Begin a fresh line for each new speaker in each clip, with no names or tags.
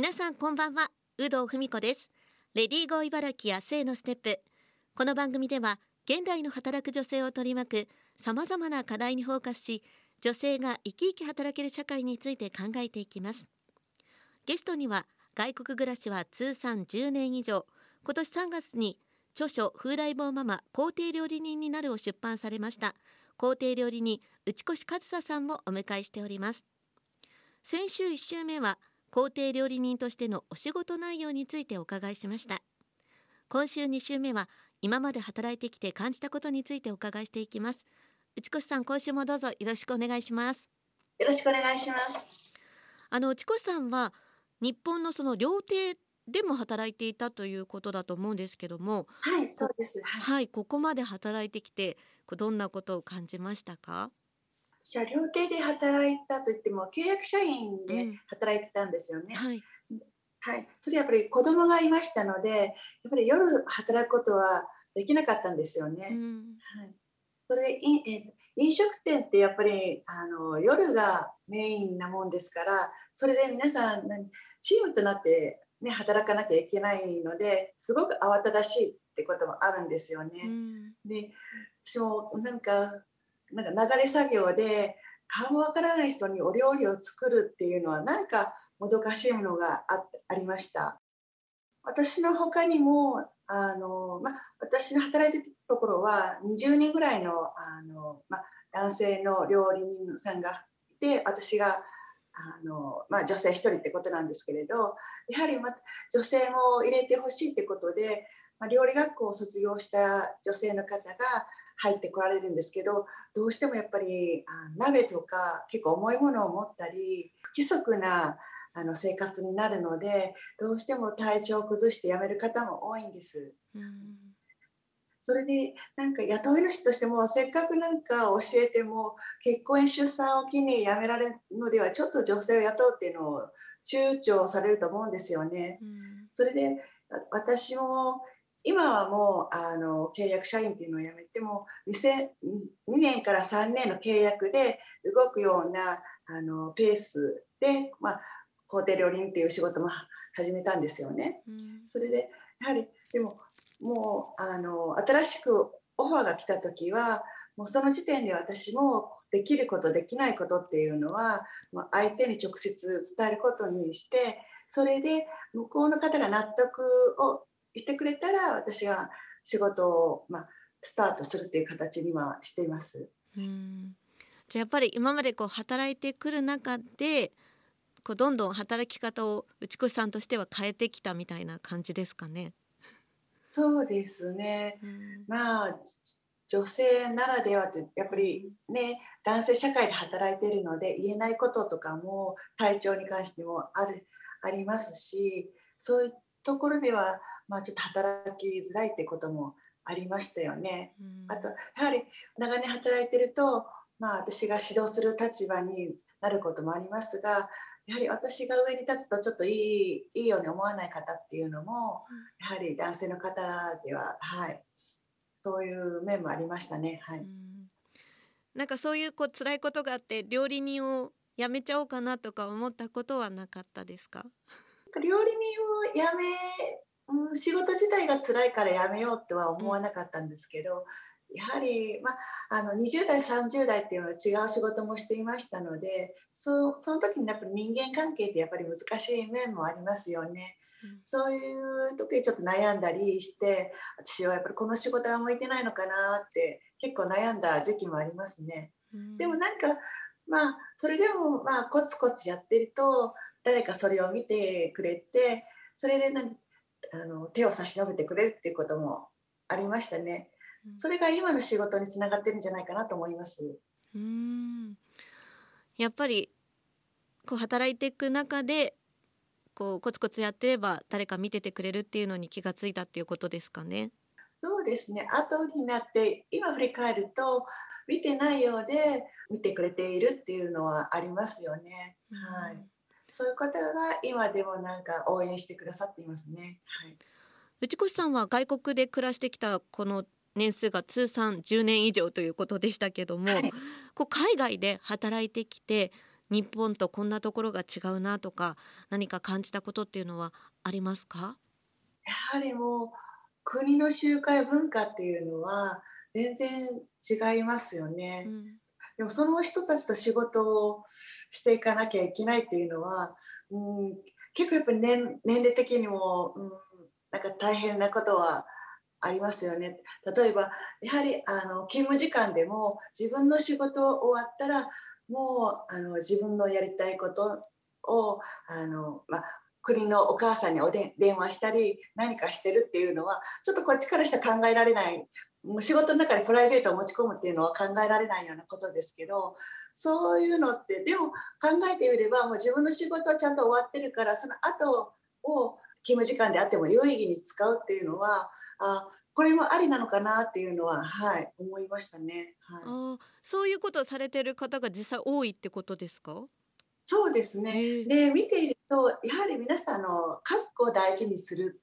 皆さんこんばんは。有働文子です。レディーゴー茨城や性のステップ。この番組では現代の働く女性を取り巻く様々な課題にフォーカスし女性が生き生き働ける社会について考えていきます。ゲストには外国暮らしは通算10年以上。今年3月に著書風来坊ママ皇帝料理人になるを出版されました。皇帝料理人内越和沙さんもお迎えしております。先週1週目は皇帝料理人としてのお仕事内容についてお伺いしました。今週2週目は今まで働いてきて感じたことについてお伺いしていきます。内越さん今週もどうぞよろしくお願いします。
よろしくお願いします。
あの内越さんは日本のその料亭でも働いていたということだと思うんですけども
はいそうです。
はい、はい、ここまで働いてきてどんなことを感じましたか？
車両亭で働いたといっても契約社員で働いてたんですよね、うん、はい、はい、それやっぱり子供がいましたのでやっぱり夜働くことはできなかったんですよね、うん、はい、それえ飲食店ってやっぱりあの夜がメインなもんですからそれで皆さんチームとなってね、働かなきゃいけないのですごく慌ただしいってこともあるんですよね。うん、で私もなんかなんか流れ作業で顔もわからない人にお料理を作るっていうのはなんかもどかしいものがありました。私の他にもあの、ま、私の働いてるところは20人ぐらいのあの、ま、男性の料理人さんがいて私があの、まあ、女性1人ってことなんですけれどやはり、ま、女性も入れてほしいってことで、ま、料理学校を卒業した女性の方が入ってこられるんですけどどうしてもやっぱりあ鍋とか結構重いものを持ったり不規則なあの生活になるのでどうしても体調を崩して辞める方も多いんです。うんそれでなんか雇い主としてもせっかくなんか教えても結婚出産を機に辞められるのではちょっと女性を雇うっていうのを躊躇されると思うんですよね。うん、それで私も今はもうあの契約社員っていうのを辞めても2年から3年の契約で動くようなあのペースで、まあ、ホテル料理人っていう仕事も始めたんですよね。うん、それでやはりでももうあの新しくオファーが来た時はもうその時点で私もできることできないことっていうのは相手に直接伝えることにしてそれで向こうの方が納得をしてくれたら私が仕事を、まあ、スタートするっていう形にはしています。うん
じゃあやっぱり今までこう働いてくる中でこうどんどん働き方を内越さんとしては変えてきたみたいな感じですかね。
そうですね、うん、まあ女性ならではってやっぱりね男性社会で働いてるので言えないこととかも体調に関してもあるありますしそういうところでは、まあ、ちょっと働きづらいってこともありましたよね。うん、あとやはり長年働いてると、まあ、私が指導する立場になることもありますがやはり私が上に立つとちょっといいいいように思わない方っていうのも、やはり男性の方では、はい、そういう面もありましたね。はい、ん。
なんかそういうこう辛いことがあって料理人を辞めちゃおうかなとか思ったことはなかったですか
料理人を辞め、うん、仕事自体が辛いから辞めようとは思わなかったんですけど、やはり、まあ、の20代30代っていうのは違う仕事もしていましたのでそその時にやっぱり人間関係ってやっぱり難しい面もありますよね。うん、そういう時にちょっと悩んだりして私はやっぱりこの仕事は向いてないのかなって結構悩んだ時期もありますね。うん、でもなんかまあそれでもまあコツコツやってると誰かそれを見てくれてそれであの手を差し伸べてくれるっていうこともありましたね。それが今の仕事につながってるんじゃないかなと思います。うん
やっぱりこう働いていく中でこうコツコツやってれば誰か見ててくれるっていうのに気がついたっていうことですかね。
そうですね後になって今振り返ると見てないようで見てくれているっていうのはありますよね。はい。そういう方が今でもなんか応援してくださっていますね。はい。
内越さんは外国で暮らしてきたこの年数が通算10年以上ということでしたけども、はい、こう海外で働いてきて日本とこんなところが違うなとか何か感じたことっていうのはありますか？
やはりもう国の集会文化っていうのは全然違いますよね。うん、でもその人たちと仕事をしていかなきゃいけないっていうのは、うん、結構やっぱり年年齢的にも、うん、なんか大変なことはありますよね。例えばやはりあの勤務時間でも自分の仕事終わったらもうあの自分のやりたいことをあの、まあ、国のお母さんにおで電話したり何かしてるっていうのはちょっとこっちからしたら考えられない仕事の中でプライベートを持ち込むっていうのは考えられないようなことですけどそういうのってでも考えてみればもう自分の仕事はちゃんと終わってるからその後を勤務時間であっても有意義に使うっていうのはあこれもありなのかなっていうのははい思いましたね。はい、
あそういうことをされてる方が実際多いってことですか？
そうですね。で見ているとやはり皆さんの家族を大事にする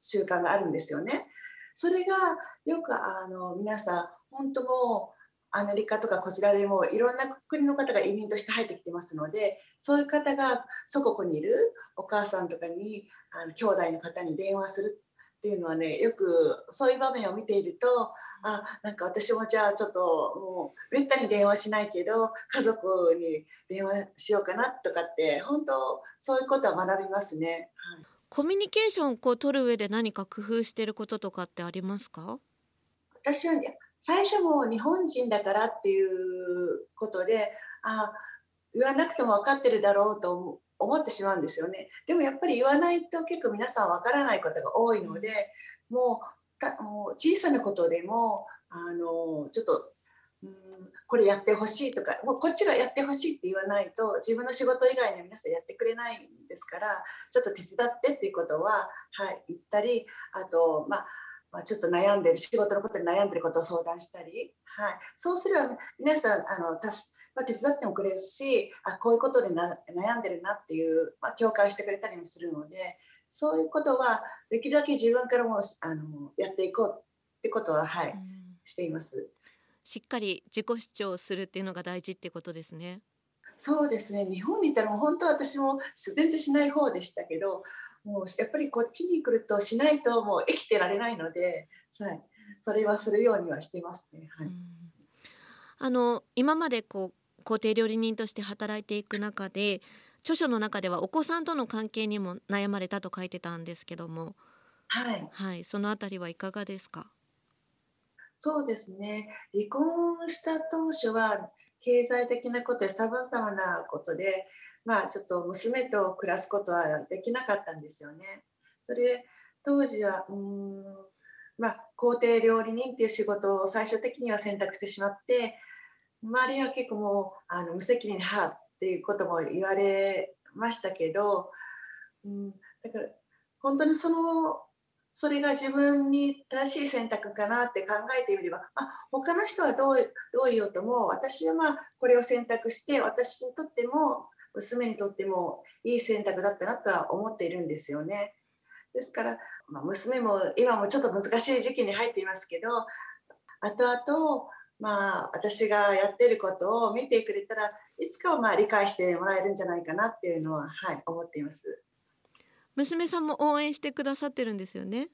習慣があるんですよね。それがよくあの皆さん本当もうアメリカとかこちらでもいろんな国の方が移民として入ってきてますのでそういう方が祖国にいるお母さんとかにあの兄弟の方に電話するっていうのはねよくそういう場面を見ているとあなんか私もじゃあちょっともうめったに電話しないけど家族に電話しようかなとかって本当そういうことは学びますね。はい、
コミュニケーションをこう取る上で何か工夫していることとかってありますか？
私は、ね、最初も日本人だからっていうことであ言わなくても分かってるだろうと思ってしまうんですよね。でもやっぱり言わないと結構皆さん分からないことが多いのでもうもう小さなことでもあのちょっとうんこれやってほしいとかもうこっちがやってほしいって言わないと自分の仕事以外の皆さんやってくれないんですからちょっと手伝ってっていうことは、はい、言ったりあと、まあ、まあ、ちょっと悩んでる仕事のことで悩んでることを相談したり、はい、そうすれば皆さんあのたす、まあ、手伝ってもくれるしあこういうことでな悩んでるなっていう、まあ、共感してくれたりもするのでそういうことはできるだけ自分からもあのやっていこうってことは、はい、しています。
しっかり自己主張するっていうのが大事ってことですね。
そうですね。日本にいたら本当私も全然しない方でしたけど、もうやっぱりこっちに来るとしないともう生きてられないので、はい、それはするようにはしてますね。はい。
あの今までこう家庭料理人として働いていく中で著書の中ではお子さんとの関係にも悩まれたと書いてたんですけども、
はい、
はい、そのあたりはいかがですか？
そうですね。離婚した当初は経済的なことやさまざまなことで、まあちょっと娘と暮らすことはできなかったんですよね。それで当時はうーんまあ皇帝料理人っていう仕事を最終的には選択してしまって、周りは結構もうあの無責任なっていうことも言われましたけど、うん、だから本当にそのそれが自分に正しい選択かなって考えてみれば、あ、他の人はどうどう言おうとも私はまあこれを選択して私にとっても娘にとってもいい選択だったなとは思っているんですよね。ですから、まあ、娘も今もちょっと難しい時期に入っていますけど後々まあ、私がやってることを見てくれたらいつかはまあ理解してもらえるんじゃないかなっていうのは、はい、思っています
娘さんも応援してくださってるんですよね？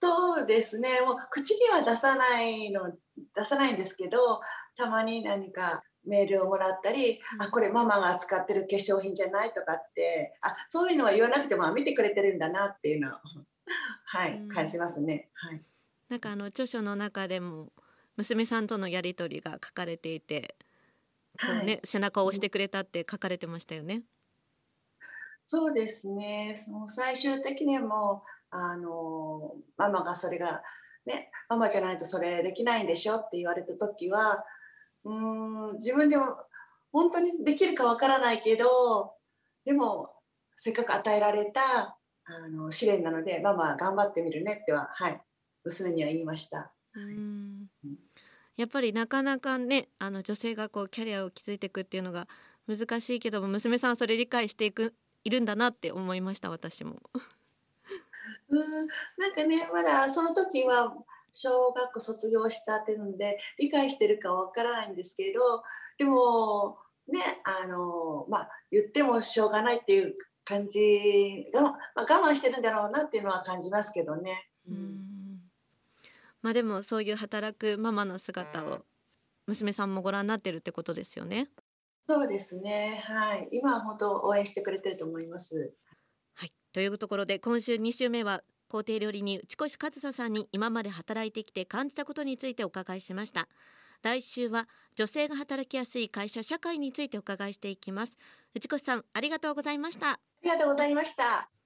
そうですね。もう口には出さないの出さないんですけどたまに何かメールをもらったり、うん、あこれママが使ってる化粧品じゃないとかってあそういうのは言わなくても見てくれてるんだなっていうのを はい、うん、感じますね。はい、
なんかあの著書の中でも娘さんとのやり取りが書かれていて、はい、背中を押してくれたって書かれてましたよね。
そうですね。その最終的にもあのママがそれがねママじゃないとそれできないんでしょって言われた時はうん自分でも本当にできるかわからないけどでもせっかく与えられたあの試練なのでママ頑張ってみるねってははい娘には言いました。うん
やっぱりなかなかねあの女性がこうキャリアを築いていくっていうのが難しいけども娘さんそれ理解していくいるんだなって思いました私も。
うんなんかねまだその時は小学校卒業したっていうので理解してるかわからないんですけどでもねあのまあ言ってもしょうがないっていう感じが、まあ、我慢してるんだろうなっていうのは感じますけどね。うん
まあでもそういう働くママの姿を娘さんもご覧になってるってことですよね。
そうですね。はい。今は本当応援してくれてると思います。
はい。というところで今週2週目は工程料理人内越和沙さんに今まで働いてきて感じたことについてお伺いしました。来週は女性が働きやすい会社社会についてお伺いしていきます。内越さんありがとうございました。あ
りがとうございました。